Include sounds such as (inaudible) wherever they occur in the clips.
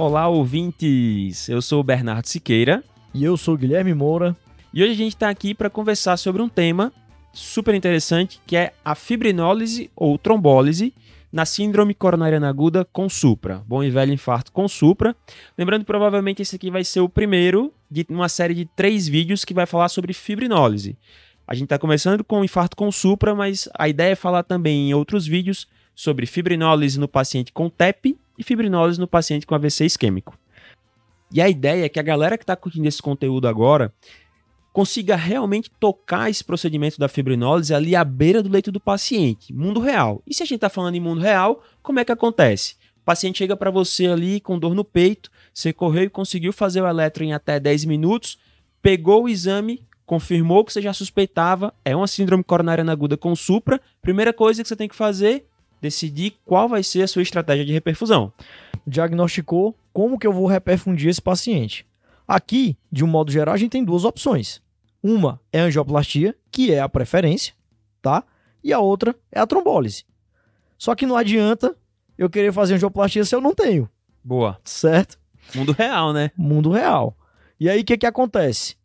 Olá, ouvintes! Eu sou o Bernardo Siqueira. E eu sou o Guilherme Moura. E hoje a gente está aqui para conversar sobre um tema super interessante que é a fibrinólise ou trombólise na síndrome coronariana aguda com supra, bom e velho infarto com supra. Lembrando provavelmente esse aqui vai ser o primeiro de uma série de três vídeos que vai falar sobre fibrinólise. A gente está começando com infarto com supra, mas a ideia é falar também em outros vídeos sobre fibrinólise no paciente com TEP e fibrinólise no paciente com AVC isquêmico. E a ideia é que a galera que está curtindo esse conteúdo agora consiga realmente tocar esse procedimento da fibrinólise ali à beira do leito do paciente, mundo real. E se a gente está falando em mundo real, como é que acontece? O paciente chega para você ali com dor no peito, você correu e conseguiu fazer o eletro em até 10 minutos, pegou o exame, confirmou que você já suspeitava, é uma síndrome coronariana aguda com supra. Primeira coisa que você tem que fazer, decidir qual vai ser a sua estratégia de reperfusão. Diagnosticou como que eu vou reperfundir esse paciente. Aqui, de um modo geral, a gente tem duas opções. Uma é a angioplastia, que é a preferência, tá? E a outra é a trombólise. Só que não adianta eu querer fazer angioplastia se eu não tenho. Boa. Certo? Mundo real, né? Mundo real. E aí o que que acontece?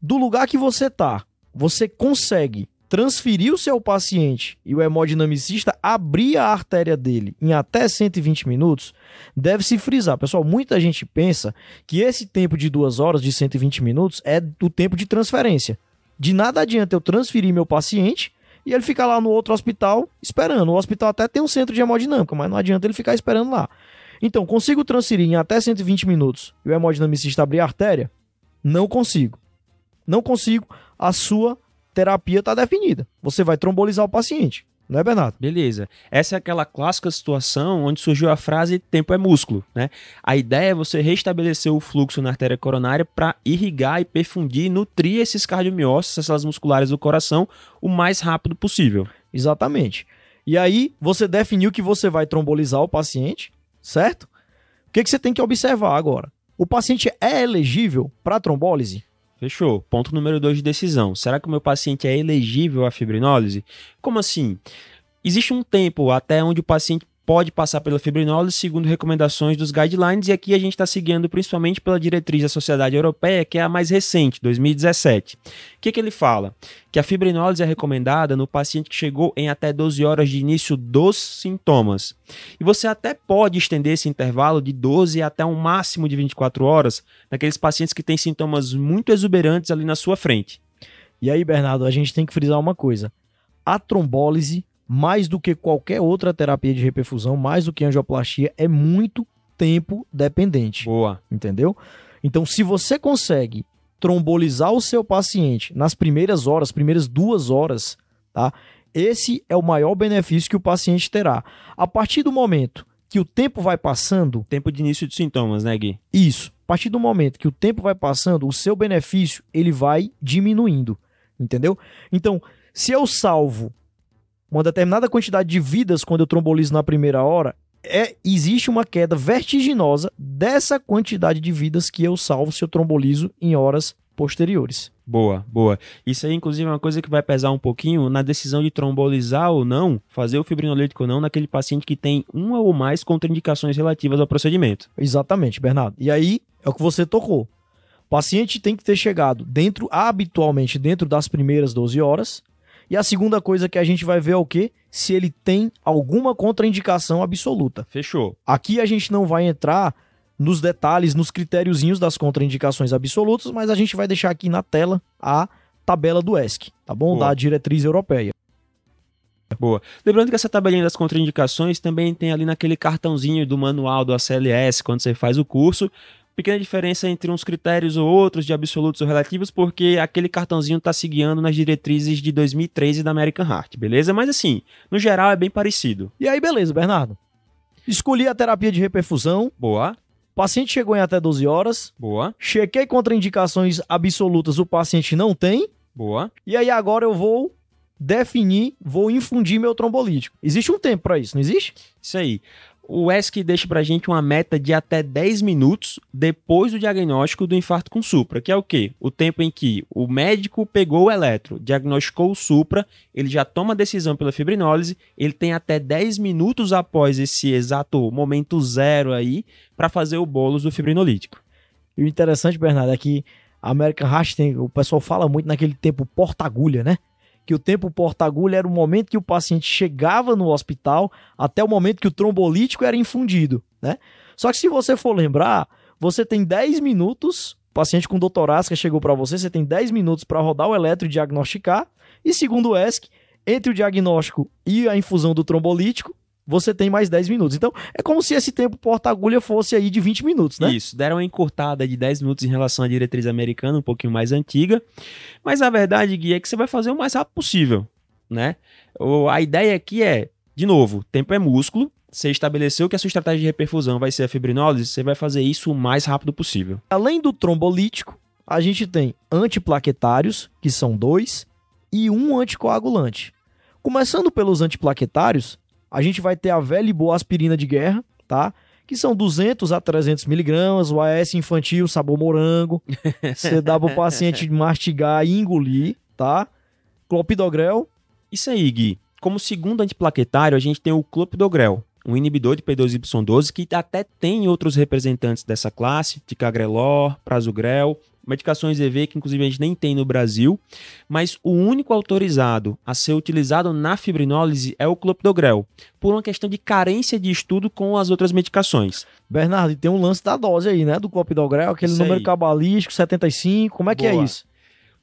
Do lugar que você tá, você consegue transferir o seu paciente e o hemodinamicista abrir a artéria dele em até 120 minutos, deve se frisar. Pessoal, muita gente pensa que esse tempo de duas horas, de 120 minutos, é do tempo de transferência. De nada adianta eu transferir meu paciente e ele ficar lá no outro hospital esperando. O hospital até tem um centro de hemodinâmica, mas não adianta ele ficar esperando lá. Então, consigo transferir em até 120 minutos e o hemodinamicista abrir a artéria? Não consigo. Não consigo. A sua terapia está definida. Você vai trombolizar o paciente. Não é, Bernardo? Beleza. Essa é aquela clássica situação onde surgiu a frase tempo é músculo, né? A ideia é você restabelecer o fluxo na artéria coronária para irrigar e perfundir e nutrir esses cardiomiócitos, essas musculares do coração, o mais rápido possível. Exatamente. E aí, você definiu que você vai trombolizar o paciente, certo? O que, que você tem que observar agora? O paciente é elegível para trombólise? Fechou. Ponto número 2 de decisão. Será que o meu paciente é elegível à fibrinólise? Como assim? Existe um tempo até onde o paciente pode passar pela fibrinólise segundo recomendações dos guidelines, e aqui a gente está seguindo principalmente pela diretriz da Sociedade Europeia, que é a mais recente, 2017. O que, que ele fala? Que a fibrinólise é recomendada no paciente que chegou em até 12 horas de início dos sintomas. E você até pode estender esse intervalo de 12 até um máximo de 24 horas naqueles pacientes que têm sintomas muito exuberantes ali na sua frente. E aí, Bernardo, a gente tem que frisar uma coisa. A trombólise mais do que qualquer outra terapia de reperfusão, mais do que angioplastia, é muito tempo dependente. Boa. Entendeu? Então, se você consegue trombolizar o seu paciente nas primeiras horas, primeiras duas horas, tá? Esse é o maior benefício que o paciente terá. A partir do momento que o tempo vai passando. Tempo de início de sintomas, né, Gui? Isso. A partir do momento que o tempo vai passando, o seu benefício ele vai diminuindo. Entendeu? Então, se eu salvo uma determinada quantidade de vidas quando eu trombolizo na primeira hora, é, existe uma queda vertiginosa dessa quantidade de vidas que eu salvo se eu trombolizo em horas posteriores. Boa, boa. Isso aí, inclusive, é uma coisa que vai pesar um pouquinho na decisão de trombolizar ou não, fazer o fibrinolítico ou não, naquele paciente que tem uma ou mais contraindicações relativas ao procedimento. Exatamente, Bernardo. E aí é o que você tocou. O paciente tem que ter chegado dentro, habitualmente, dentro das primeiras 12 horas, e a segunda coisa que a gente vai ver é o quê? Se ele tem alguma contraindicação absoluta. Fechou. Aqui a gente não vai entrar nos detalhes, nos critériozinhos das contraindicações absolutas, mas a gente vai deixar aqui na tela a tabela do ESC, tá bom? Boa. Da diretriz europeia. Boa. Lembrando que essa tabelinha das contraindicações também tem ali naquele cartãozinho do manual do ACLS, quando você faz o curso, pequena diferença entre uns critérios ou outros de absolutos ou relativos, porque aquele cartãozinho está se guiando nas diretrizes de 2013 da American Heart, beleza? Mas assim, no geral é bem parecido. E aí, beleza, Bernardo? Escolhi a terapia de reperfusão. Boa. O paciente chegou em até 12 horas. Boa. Chequei contraindicações absolutas, o paciente não tem. Boa. E aí agora eu vou definir, vou infundir meu trombolítico. Existe um tempo para isso, não existe? Isso aí. O ESC deixa pra gente uma meta de até 10 minutos depois do diagnóstico do infarto com supra, que é o quê? O tempo em que o médico pegou o eletro, diagnosticou o supra, ele já toma a decisão pela fibrinólise, ele tem até 10 minutos após esse exato momento zero aí para fazer o bolos do fibrinolítico. E o interessante, Bernardo, é que a American Heart tem, o pessoal fala muito naquele tempo porta-agulha, né? Que o tempo porta-agulha era o momento que o paciente chegava no hospital até o momento que o trombolítico era infundido, né? Só que se você for lembrar, você tem 10 minutos, paciente com doutorasca chegou para você, você tem 10 minutos para rodar o eletro e diagnosticar, e segundo o ESC, entre o diagnóstico e a infusão do trombolítico, você tem mais 10 minutos. Então, é como se esse tempo porta-agulha fosse aí de 20 minutos, né? Isso, deram uma encurtada de 10 minutos em relação à diretriz americana, um pouquinho mais antiga. Mas a verdade, Gui, é que você vai fazer o mais rápido possível, né? A ideia aqui é, de novo, tempo é músculo. Você estabeleceu que a sua estratégia de reperfusão vai ser a fibrinólise, você vai fazer isso o mais rápido possível. Além do trombolítico, a gente tem antiplaquetários, que são dois, e um anticoagulante. Começando pelos antiplaquetários, a gente vai ter a velha e boa aspirina de guerra, tá? Que são 200 a 300 miligramas, o AS infantil, sabor morango. (laughs) Você dá para o paciente mastigar e engolir, tá? Clopidogrel. Isso aí, Gui. Como segundo antiplaquetário, a gente tem o clopidogrel, um inibidor de P2Y12 que até tem outros representantes dessa classe, ticagrelor, prasugrel, medicações EV que inclusive a gente nem tem no Brasil, mas o único autorizado a ser utilizado na fibrinólise é o clopidogrel, por uma questão de carência de estudo com as outras medicações. Bernardo, e tem um lance da dose aí, né, do clopidogrel, aquele isso número aí. cabalístico, 75, como é Boa. que é isso?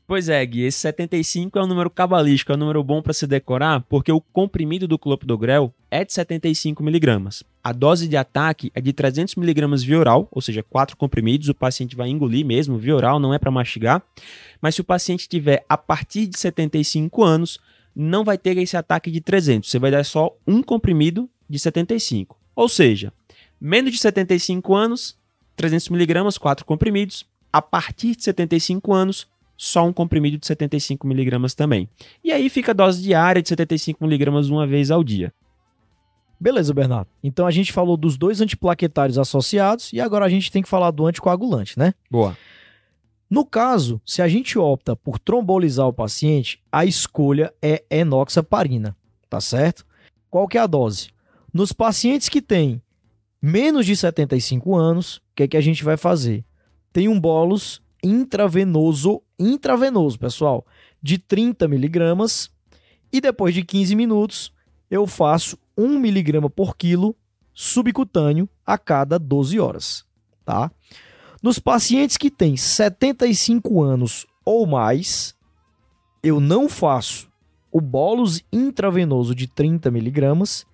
Pois é, Gui, esse 75 é um número cabalístico, é um número bom para se decorar, porque o comprimido do clopidogrel é de 75mg. A dose de ataque é de 300mg via oral, ou seja, 4 comprimidos, o paciente vai engolir mesmo, via oral, não é para mastigar. Mas se o paciente tiver a partir de 75 anos, não vai ter esse ataque de 300, você vai dar só um comprimido de 75. Ou seja, menos de 75 anos, 300mg, 4 comprimidos. A partir de 75 anos, só um comprimido de 75mg também. E aí fica a dose diária de 75mg uma vez ao dia. Beleza, Bernardo. Então a gente falou dos dois antiplaquetários associados e agora a gente tem que falar do anticoagulante, né? Boa. No caso, se a gente opta por trombolizar o paciente, a escolha é enoxaparina, tá certo? Qual que é a dose? Nos pacientes que têm menos de 75 anos, o que, é que a gente vai fazer? Tem um bolos intravenoso, intravenoso, pessoal, de 30 miligramas. E depois de 15 minutos, eu faço 1 miligrama por quilo subcutâneo a cada 12 horas, tá? Nos pacientes que têm 75 anos ou mais, eu não faço o bolos intravenoso de 30 miligramas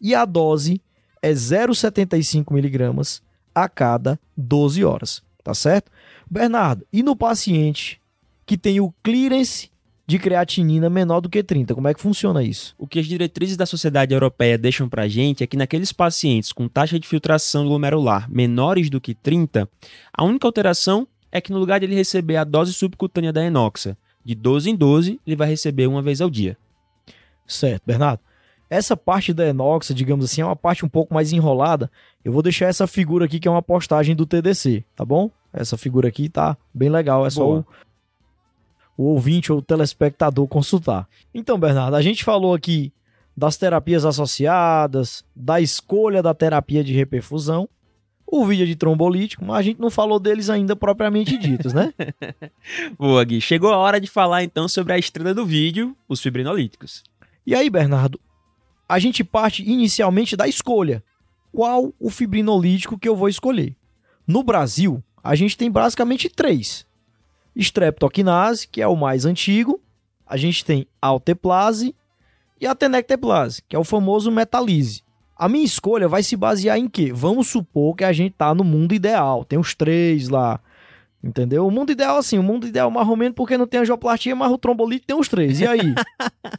e a dose é 0,75 miligramas a cada 12 horas, tá certo? Bernardo, e no paciente que tem o clearance de creatinina menor do que 30, como é que funciona isso? O que as diretrizes da Sociedade Europeia deixam pra gente é que naqueles pacientes com taxa de filtração glomerular menores do que 30, a única alteração é que no lugar de ele receber a dose subcutânea da enoxa, de 12 em 12, ele vai receber uma vez ao dia. Certo, Bernardo. Essa parte da enoxa, digamos assim, é uma parte um pouco mais enrolada. Eu vou deixar essa figura aqui que é uma postagem do TDC, tá bom? Essa figura aqui tá bem legal, é só o, o ouvinte ou o telespectador consultar. Então, Bernardo, a gente falou aqui das terapias associadas, da escolha da terapia de reperfusão, o vídeo de trombolítico, mas a gente não falou deles ainda propriamente ditos, né? (laughs) Boa, Gui. Chegou a hora de falar então sobre a estrela do vídeo, os fibrinolíticos. E aí, Bernardo, a gente parte inicialmente da escolha. Qual o fibrinolítico que eu vou escolher? No Brasil, a gente tem basicamente três. Streptokinase, que é o mais antigo. A gente tem alteplase e a tenecteplase, que é o famoso metalise. A minha escolha vai se basear em quê? Vamos supor que a gente tá no mundo ideal. Tem os três lá. Entendeu? O mundo ideal, assim, o mundo ideal mais ou menos porque não tem angioplastia, mas o trombolite tem os três. E aí?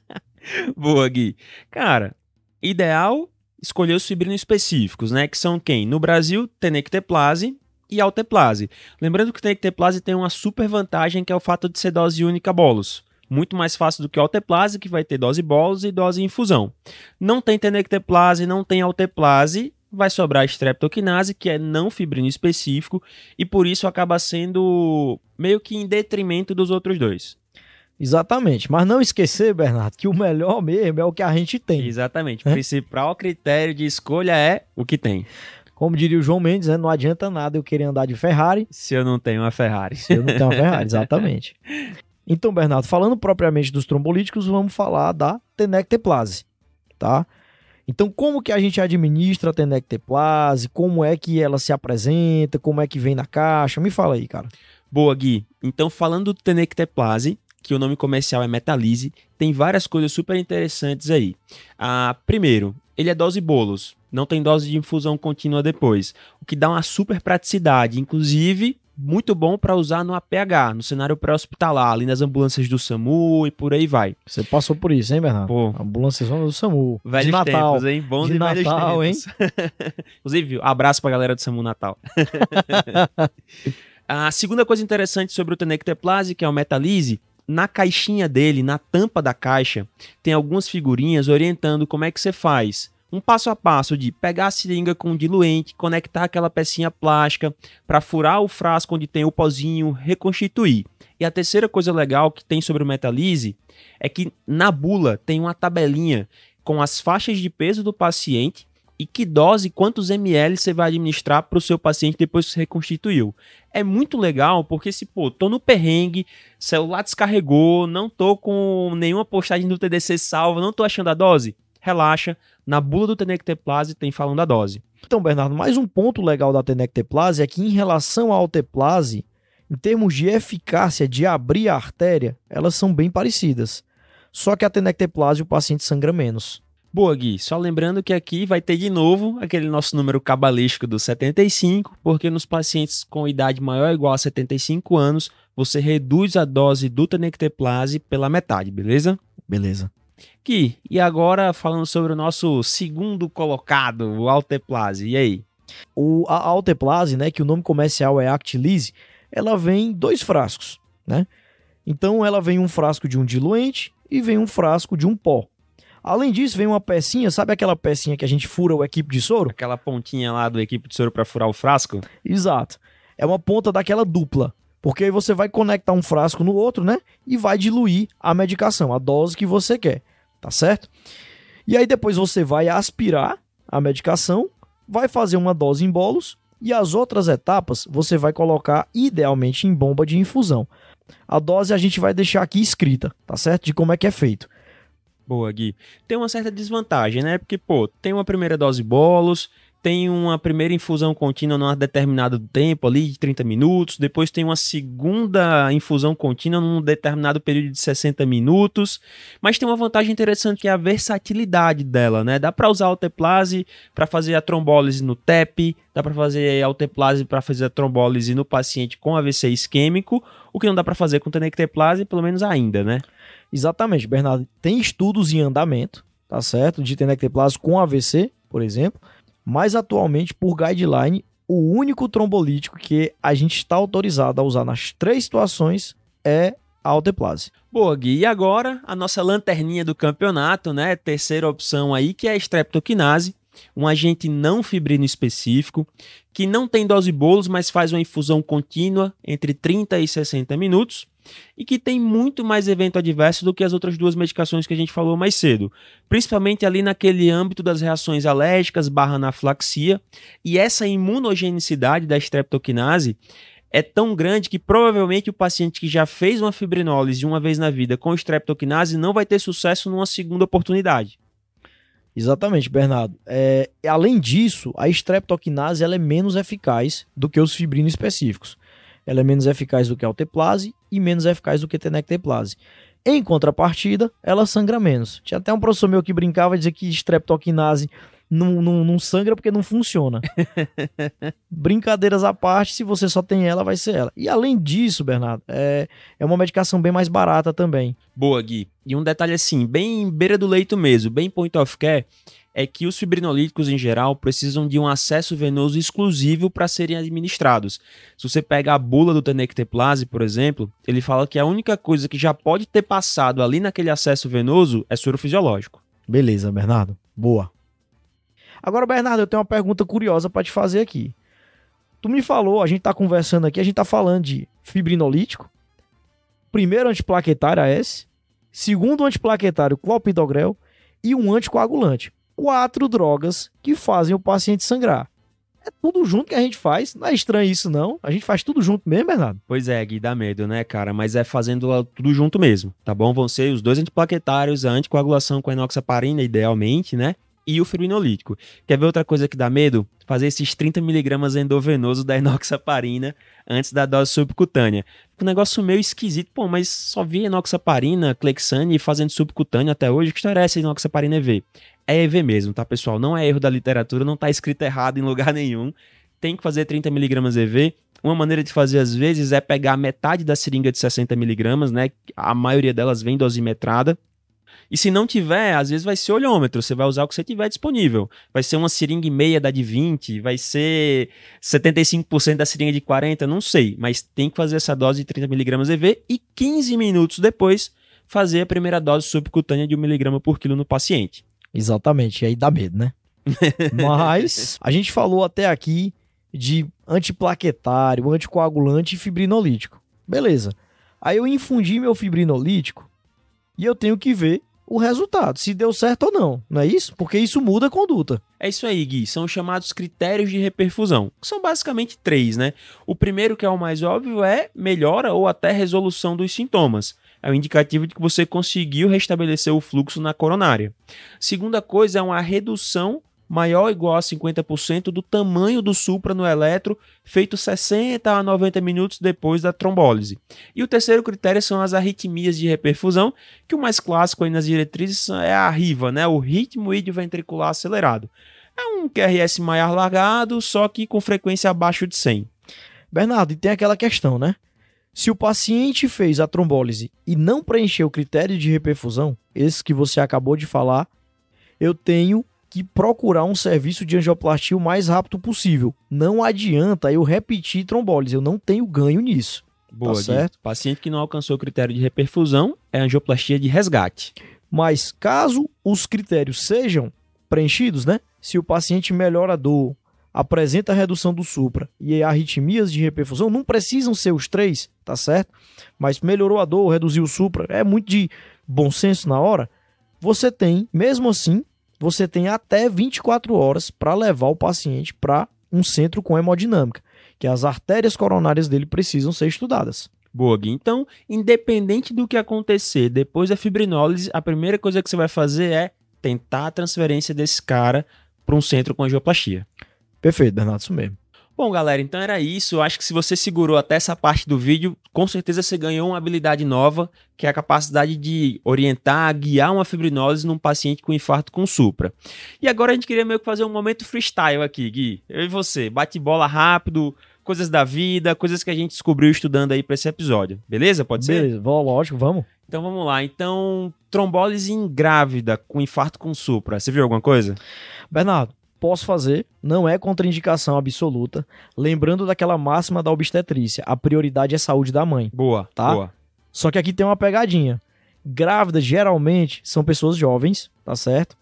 (laughs) Boa, Gui. Cara, ideal escolher os fibrinos específicos, né? Que são quem? No Brasil, tenecteplase, e alteplase. Lembrando que o tenecteplase tem uma super vantagem que é o fato de ser dose única bolos. Muito mais fácil do que o alteplase, que vai ter dose bolos e dose infusão. Não tem tenecteplase, não tem alteplase, vai sobrar a streptokinase, que é não fibrino específico, e por isso acaba sendo meio que em detrimento dos outros dois. Exatamente. Mas não esquecer, Bernardo, que o melhor mesmo é o que a gente tem. Exatamente. O principal critério de escolha é o que tem. Como diria o João Mendes, né? não adianta nada eu querer andar de Ferrari. Se eu não tenho uma Ferrari. Se eu não tenho uma Ferrari, (laughs) exatamente. Então, Bernardo, falando propriamente dos trombolíticos, vamos falar da tenecteplase, tá? Então, como que a gente administra a tenecteplase? Como é que ela se apresenta? Como é que vem na caixa? Me fala aí, cara. Boa, Gui. Então, falando do tenecteplase, que o nome comercial é Metalise, tem várias coisas super interessantes aí. Ah, primeiro, ele é dose bolos, não tem dose de infusão contínua depois, o que dá uma super praticidade, inclusive muito bom para usar no APH, no cenário pré-hospitalar, ali nas ambulâncias do SAMU e por aí vai. Você passou por isso, hein, Bernardo? Pô. Ambulância do SAMU. Velhos de Natal. tempos, hein? Bons De e Natal, tempos. (laughs) Inclusive, abraço pra galera do SAMU Natal. (laughs) A segunda coisa interessante sobre o Tenecteplase, que é o Metalise, na caixinha dele, na tampa da caixa, tem algumas figurinhas orientando como é que você faz. Um passo a passo de pegar a seringa com diluente, conectar aquela pecinha plástica para furar o frasco onde tem o pozinho, reconstituir. E a terceira coisa legal que tem sobre o Metalise é que na bula tem uma tabelinha com as faixas de peso do paciente e que dose, quantos ml você vai administrar para o seu paciente depois que você reconstituiu. É muito legal porque se, pô, tô no perrengue, celular descarregou, não tô com nenhuma postagem do TDC salva, não tô achando a dose, relaxa, na bula do Tenecteplase tem falando a dose. Então, Bernardo, mais um ponto legal da tenecteplase é que em relação à alteplase, em termos de eficácia de abrir a artéria, elas são bem parecidas. Só que a tenecteplase o paciente sangra menos. Boa, Gui. Só lembrando que aqui vai ter de novo aquele nosso número cabalístico do 75, porque nos pacientes com idade maior ou igual a 75 anos, você reduz a dose do tenecteplase pela metade, beleza? Beleza. Gui, e agora falando sobre o nosso segundo colocado, o Alteplase, e aí? O, a alteplase, né, que o nome comercial é Actilise, ela vem em dois frascos, né? Então ela vem um frasco de um diluente e vem um frasco de um pó. Além disso, vem uma pecinha, sabe aquela pecinha que a gente fura o equipe de soro? Aquela pontinha lá do equipe de soro para furar o frasco? Exato. É uma ponta daquela dupla. Porque aí você vai conectar um frasco no outro, né? E vai diluir a medicação, a dose que você quer. Tá certo? E aí depois você vai aspirar a medicação, vai fazer uma dose em bolos e as outras etapas você vai colocar idealmente em bomba de infusão. A dose a gente vai deixar aqui escrita, tá certo? De como é que é feito. Boa, Gui. Tem uma certa desvantagem, né? Porque, pô, tem uma primeira dose bolos, tem uma primeira infusão contínua num determinado tempo ali, de 30 minutos, depois tem uma segunda infusão contínua num determinado período de 60 minutos, mas tem uma vantagem interessante que é a versatilidade dela, né? Dá para usar a alteplase para fazer a trombólise no TEP, dá para fazer a alteplase para fazer a trombólise no paciente com AVC isquêmico, o que não dá para fazer com tenecteplase, pelo menos ainda, né? Exatamente, Bernardo. Tem estudos em andamento, tá certo? De tenecteplase com AVC, por exemplo. Mas atualmente, por guideline, o único trombolítico que a gente está autorizado a usar nas três situações é a alteplase. Boa, Gui. E agora, a nossa lanterninha do campeonato, né? Terceira opção aí, que é a streptokinase, um agente não fibrino específico, que não tem dose bolos, mas faz uma infusão contínua entre 30 e 60 minutos e que tem muito mais evento adverso do que as outras duas medicações que a gente falou mais cedo, principalmente ali naquele âmbito das reações alérgicas barra anaflaxia, e essa imunogenicidade da streptokinase é tão grande que provavelmente o paciente que já fez uma fibrinólise uma vez na vida com streptokinase não vai ter sucesso numa segunda oportunidade. Exatamente, Bernardo. É, além disso, a streptokinase ela é menos eficaz do que os fibrinos específicos. Ela é menos eficaz do que a alteplase e menos eficaz do que a tenecteplase. Em contrapartida, ela sangra menos. Tinha até um professor meu que brincava dizia que streptokinase não, não, não sangra porque não funciona. (laughs) Brincadeiras à parte, se você só tem ela, vai ser ela. E além disso, Bernardo, é, é uma medicação bem mais barata também. Boa, Gui. E um detalhe assim, bem beira do leito mesmo, bem point of care, é que os fibrinolíticos em geral precisam de um acesso venoso exclusivo para serem administrados. Se você pega a bula do tenecteplase, por exemplo, ele fala que a única coisa que já pode ter passado ali naquele acesso venoso é soro fisiológico. Beleza, Bernardo. Boa. Agora, Bernardo, eu tenho uma pergunta curiosa para te fazer aqui. Tu me falou, a gente tá conversando aqui, a gente tá falando de fibrinolítico, primeiro antiplaquetário AS, segundo antiplaquetário clopidogrel e um anticoagulante. Quatro drogas que fazem o paciente sangrar. É tudo junto que a gente faz. Não é estranho isso, não. A gente faz tudo junto mesmo, Bernardo. Pois é, Gui, dá medo, né, cara? Mas é fazendo tudo junto mesmo, tá bom? Vão ser os dois antiplaquetários, a anticoagulação com a enoxaparina, idealmente, né? E o fibrinolítico. Quer ver outra coisa que dá medo? Fazer esses 30mg endovenoso da enoxaparina antes da dose subcutânea. Um negócio meio esquisito. Pô, mas só vi enoxaparina, clexane fazendo subcutânea até hoje. Que história é essa enoxaparina EV? É EV mesmo, tá, pessoal? Não é erro da literatura, não tá escrito errado em lugar (laughs) nenhum. Tem que fazer 30mg EV. Uma maneira de fazer, às vezes, é pegar metade da seringa de 60mg, né? A maioria delas vem dosimetrada. E se não tiver, às vezes vai ser olhômetro, você vai usar o que você tiver disponível. Vai ser uma seringa e meia da de 20, vai ser 75% da seringa de 40, não sei, mas tem que fazer essa dose de 30mg EV e 15 minutos depois fazer a primeira dose subcutânea de 1mg por quilo no paciente. Exatamente, e aí dá medo, né? (laughs) Mas a gente falou até aqui de antiplaquetário, anticoagulante e fibrinolítico. Beleza. Aí eu infundi meu fibrinolítico e eu tenho que ver o resultado, se deu certo ou não, não é isso? Porque isso muda a conduta. É isso aí, Gui. São chamados critérios de reperfusão. São basicamente três, né? O primeiro, que é o mais óbvio, é melhora ou até resolução dos sintomas. É um indicativo de que você conseguiu restabelecer o fluxo na coronária. Segunda coisa é uma redução maior ou igual a 50% do tamanho do supra no eletro, feito 60 a 90 minutos depois da trombólise. E o terceiro critério são as arritmias de reperfusão, que o mais clássico aí nas diretrizes é a RIVA, né? o ritmo ventricular acelerado. É um QRS maior largado, só que com frequência abaixo de 100. Bernardo, e tem aquela questão, né? Se o paciente fez a trombólise e não preencheu o critério de reperfusão, esse que você acabou de falar, eu tenho que procurar um serviço de angioplastia o mais rápido possível. Não adianta eu repetir trombólise, eu não tenho ganho nisso. Boa, tá certo? Paciente que não alcançou o critério de reperfusão é angioplastia de resgate. Mas caso os critérios sejam preenchidos, né? Se o paciente melhora a dor, apresenta redução do supra e arritmias de reperfusão, não precisam ser os três, tá certo? Mas melhorou a dor, reduziu o supra, é muito de bom senso na hora. Você tem, mesmo assim, você tem até 24 horas para levar o paciente para um centro com hemodinâmica, que as artérias coronárias dele precisam ser estudadas. Boa, Gui. Então, independente do que acontecer depois da fibrinólise, a primeira coisa que você vai fazer é tentar a transferência desse cara para um centro com angioplastia. Perfeito, Bernardo, isso mesmo. Bom, galera, então era isso. Eu acho que se você segurou até essa parte do vídeo, com certeza você ganhou uma habilidade nova, que é a capacidade de orientar, guiar uma fibrinose num paciente com infarto com supra. E agora a gente queria meio que fazer um momento freestyle aqui, Gui. Eu e você, bate bola rápido, coisas da vida, coisas que a gente descobriu estudando aí para esse episódio. Beleza? Pode ser? Beleza, lógico, vamos. Então vamos lá. Então, trombólise em grávida com infarto com supra. Você viu alguma coisa? Bernardo, posso fazer, não é contraindicação absoluta. Lembrando daquela máxima da obstetrícia, a prioridade é a saúde da mãe. Boa, tá? Boa. Só que aqui tem uma pegadinha. Grávidas geralmente são pessoas jovens, tá certo?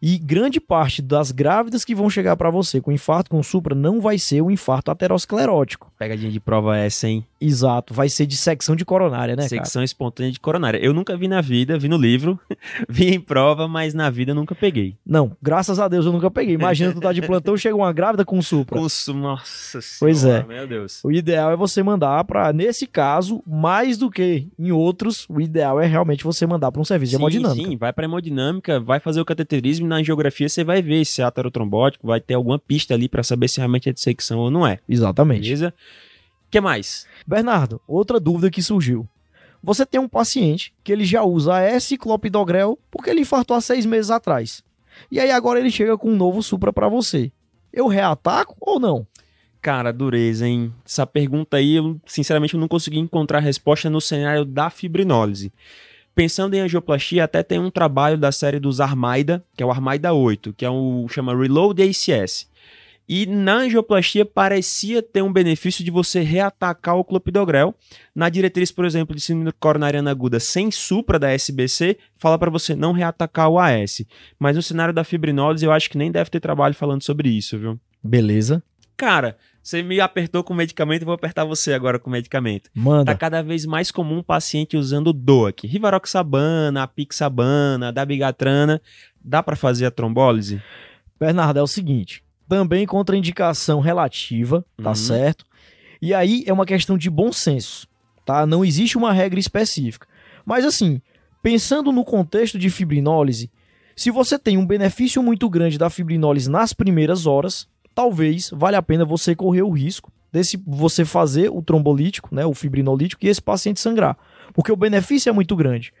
E grande parte das grávidas que vão chegar para você com infarto com supra não vai ser o infarto aterosclerótico. Pegadinha de prova é essa, hein? Exato, vai ser de secção de coronária, né, Secção cara? espontânea de coronária. Eu nunca vi na vida, vi no livro, (laughs) vi em prova, mas na vida eu nunca peguei. Não, graças a Deus eu nunca peguei. Imagina tu tá de plantão, (laughs) chega uma grávida com supra. Com su... Nossa senhora, Pois é. Meu Deus. O ideal é você mandar para nesse caso, mais do que em outros, o ideal é realmente você mandar para um serviço sim, de hemodinâmica. Sim, vai para hemodinâmica, vai fazer o cateterismo na angiografia você vai ver se é aterotrombótico, vai ter alguma pista ali para saber se realmente é dissecção ou não é. Exatamente. Beleza? O que mais? Bernardo, outra dúvida que surgiu. Você tem um paciente que ele já usa a S-clopidogrel porque ele infartou há seis meses atrás. E aí agora ele chega com um novo supra para você. Eu reataco ou não? Cara, dureza, hein? Essa pergunta aí, eu sinceramente eu não consegui encontrar resposta no cenário da fibrinólise. Pensando em angioplastia, até tem um trabalho da série dos Armaida, que é o Armaida 8, que é o chama Reload ACS. E na angioplastia parecia ter um benefício de você reatacar o clopidogrel. Na diretriz, por exemplo, de síndrome coronariana aguda sem supra da SBC, fala para você não reatacar o AS. Mas no cenário da fibrinólise, eu acho que nem deve ter trabalho falando sobre isso, viu? Beleza. Cara, você me apertou com medicamento, eu vou apertar você agora com medicamento. Manda. Tá cada vez mais comum paciente usando DOAC, Rivaroxabana, Apixabana, Dabigatrana. Dá para fazer a trombólise? Bernardo, é o seguinte: também contraindicação relativa, tá Uhum. certo? E aí é uma questão de bom senso, tá? Não existe uma regra específica. Mas assim, pensando no contexto de fibrinólise, se você tem um benefício muito grande da fibrinólise nas primeiras horas, talvez valha a pena você correr o risco desse você fazer o trombolítico, né, o fibrinolítico e esse paciente sangrar, porque o benefício é muito grande.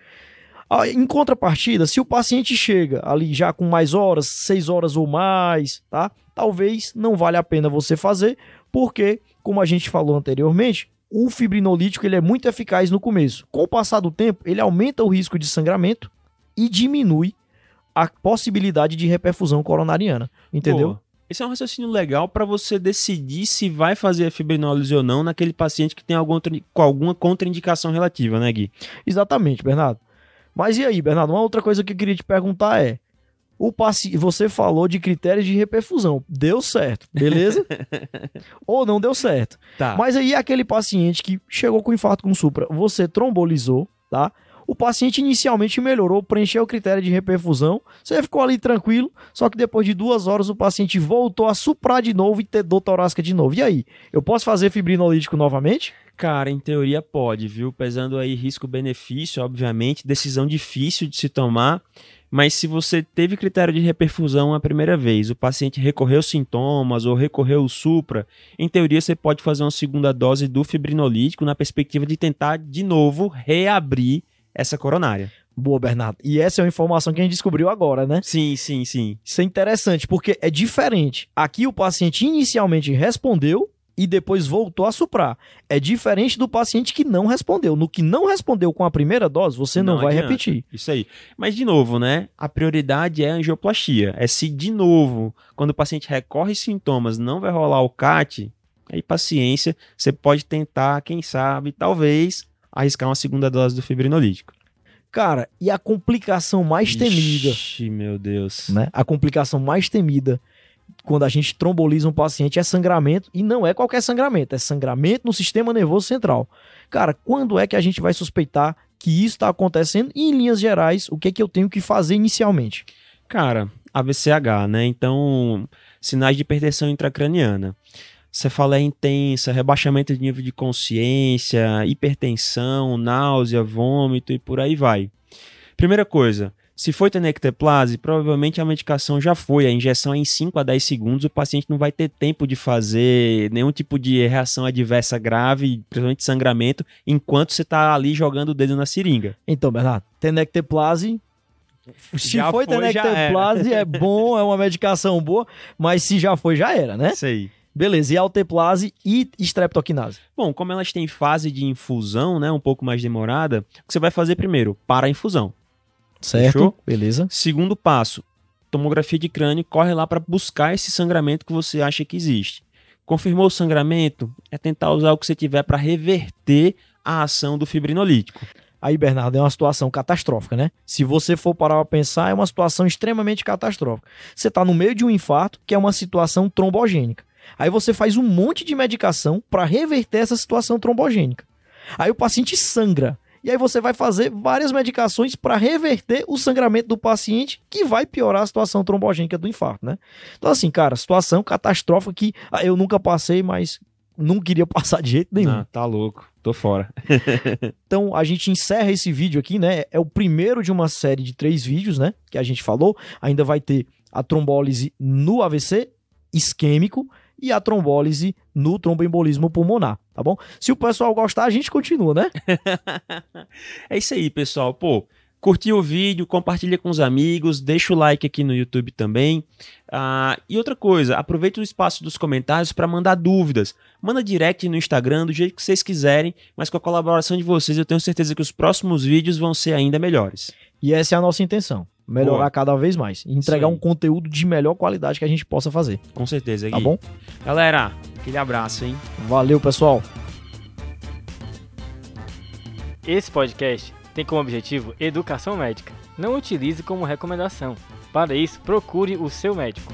Ah, Em contrapartida, se o paciente chega ali já com mais horas, seis horas ou mais, tá? Talvez não valha a pena você fazer, porque, como a gente falou anteriormente, o fibrinolítico ele é muito eficaz no começo. Com o passar do tempo, ele aumenta o risco de sangramento e diminui a possibilidade de reperfusão coronariana. Entendeu? Pô, esse é um raciocínio legal para você decidir se vai fazer a fibrinólise ou não naquele paciente que tem algum com alguma contraindicação relativa, né, Gui? Exatamente, Bernardo. Mas e aí, Bernardo? Uma outra coisa que eu queria te perguntar é: o paci... você falou de critérios de reperfusão. Deu certo, beleza? (laughs) Ou não deu certo. Tá. Mas aí aquele paciente que chegou com infarto com supra, você trombolizou, tá? O paciente inicialmente melhorou, preencheu o critério de reperfusão, você ficou ali tranquilo, só que depois de duas horas o paciente voltou a suprar de novo e ter dor torácica de novo. E aí, eu posso fazer fibrinolítico novamente? Cara, em teoria pode, viu? Pesando aí risco-benefício, obviamente, decisão difícil de se tomar, mas se você teve critério de reperfusão a primeira vez, o paciente recorreu sintomas ou recorreu o supra, em teoria você pode fazer uma segunda dose do fibrinolítico na perspectiva de tentar de novo reabrir essa coronária. Boa, Bernardo. E essa é uma informação que a gente descobriu agora, né? Sim, sim, sim. Isso é interessante, porque é diferente. Aqui o paciente inicialmente respondeu e depois voltou a suprar. É diferente do paciente que não respondeu. No que não respondeu com a primeira dose, você não, Não vai adianta. repetir. Isso aí. Mas, de novo, né? A prioridade é a angioplastia. É se, de novo, quando o paciente recorre sintomas, não vai rolar o CAT, aí paciência, você pode tentar, quem sabe, talvez, arriscar uma segunda dose do fibrinolítico. Cara, e a complicação mais temida, Ixi, meu Deus. né? A complicação mais temida quando a gente tromboliza um paciente é sangramento, e não é qualquer sangramento, é sangramento no sistema nervoso central. Cara, quando é que a gente vai suspeitar que isso está acontecendo? E, em linhas gerais, o que é que eu tenho que fazer inicialmente? Cara, AVCH, né? Então, sinais de hipertensão intracraniana. Cefaleia intensa, rebaixamento de nível de consciência, hipertensão, náusea, vômito e por aí vai. Primeira coisa, se foi tenecteplase, provavelmente a medicação já foi, a injeção é em 5 a 10 segundos, o paciente não vai ter tempo de fazer nenhum tipo de reação adversa grave, principalmente sangramento, enquanto você está ali jogando o dedo na seringa. Então, Bernardo, tenecteplase. Se Já foi, foi, tenecteplase, é bom, é uma medicação boa, mas se já foi, já era, né? Isso aí. Beleza, e alteplase e streptoquinase. Bom, como elas têm fase de infusão, né, um pouco mais demorada, o que você vai fazer primeiro? Para a infusão. Certo? Fechou? Beleza. Segundo passo, tomografia de crânio, corre lá para buscar esse sangramento que você acha que existe. Confirmou o sangramento? É tentar usar o que você tiver para reverter a ação do fibrinolítico. Aí, Bernardo, é uma situação catastrófica, né? Se você for parar pra pensar, é uma situação extremamente catastrófica. Você tá no meio de um infarto, que é uma situação trombogênica. Aí você faz um monte de medicação para reverter essa situação trombogênica. Aí o paciente sangra. E aí você vai fazer várias medicações para reverter o sangramento do paciente, que vai piorar a situação trombogênica do infarto, né? Então assim, cara, situação catastrófica que ah, eu nunca passei, mas não queria (laughs) passar de jeito nenhum. Ah, tá louco. Tô fora. (laughs) Então a gente encerra esse vídeo aqui, né? É o primeiro de uma série de três vídeos, né? Que a gente falou. Ainda vai ter a trombólise no AVC isquêmico e a trombólise no tromboembolismo pulmonar, tá bom? Se o pessoal gostar, a gente continua, né? (laughs) É isso aí, pessoal. Pô, curtiu o vídeo, compartilha com os amigos, deixa o like aqui no YouTube também. Ah, e outra coisa, aproveita o espaço dos comentários para mandar dúvidas. Manda direct no Instagram, do jeito que vocês quiserem, mas com a colaboração de vocês, eu tenho certeza que os próximos vídeos vão ser ainda melhores. E essa é a nossa intenção. Melhorar Boa. cada vez mais. E entregar um conteúdo de melhor qualidade que a gente possa fazer. Com certeza, Gui. Tá bom? Galera, aquele abraço, hein? Valeu, pessoal. Esse podcast tem como objetivo educação médica. Não utilize como recomendação. Para isso, procure o seu médico.